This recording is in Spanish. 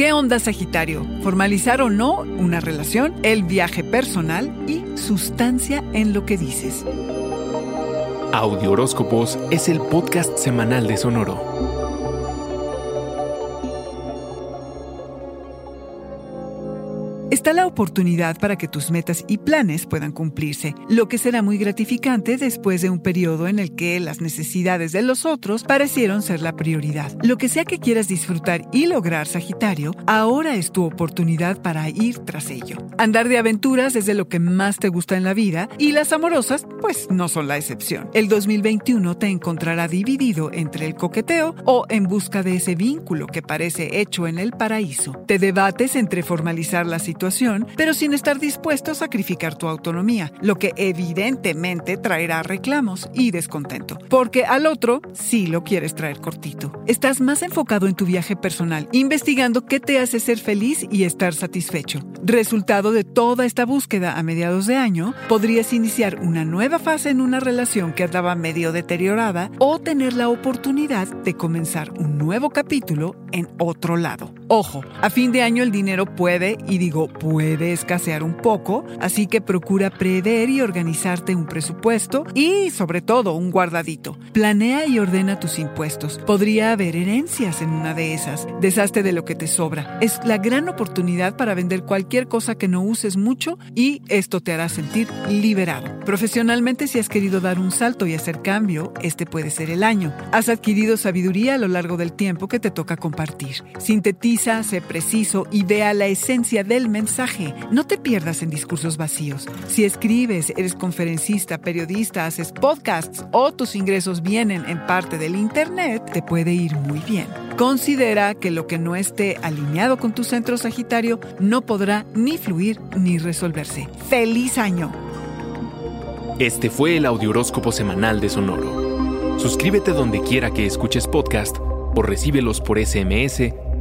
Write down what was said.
¿Qué onda Sagitario? ¿Formalizar o no una relación? El viaje personal y sustancia en lo que dices. Audio Horóscopos es el podcast semanal de Sonoro. Está la oportunidad para que tus metas y planes puedan cumplirse, lo que será muy gratificante después de un periodo en el que las necesidades de los otros parecieron ser la prioridad. Lo que sea que quieras disfrutar y lograr, Sagitario, ahora es tu oportunidad para ir tras ello. Andar de aventuras es de lo que más te gusta en la vida y las amorosas, pues no son la excepción. El 2021 te encontrará dividido entre el coqueteo o en busca de ese vínculo que parece hecho en el paraíso. Te debates entre formalizar la situación pero sin estar dispuesto a sacrificar tu autonomía, lo que evidentemente traerá reclamos y descontento, porque al otro sí lo quieres traer cortito. Estás más enfocado en tu viaje personal, investigando qué te hace ser feliz y estar satisfecho. Resultado de toda esta búsqueda a mediados de año, podrías iniciar una nueva fase en una relación que andaba medio deteriorada o tener la oportunidad de comenzar un nuevo capítulo en otro lado. Ojo, a fin de año el dinero puede, y digo puede escasear un poco, así que procura prever y organizarte un presupuesto y sobre todo un guardadito. Planea y ordena tus impuestos. Podría haber herencias en una de esas. Deshazte de lo que te sobra. Es la gran oportunidad para vender cualquier cosa que no uses mucho y esto te hará sentir liberado. Profesionalmente, si has querido dar un salto y hacer cambio, este puede ser el año. Has adquirido sabiduría a lo largo del tiempo que te toca compartir. Sintetiza, sé preciso y vea la esencia del mensaje. No te pierdas en discursos vacíos. Si escribes, eres conferencista, periodista, haces podcasts o tus ingresos vienen en parte del Internet, te puede ir muy bien. Considera que lo que no esté alineado con tu centro Sagitario no podrá ni fluir ni resolverse. ¡Feliz año! Este fue el Audioróscopo Semanal de Sonoro. Suscríbete donde quiera que escuches podcast o recíbelos por SMS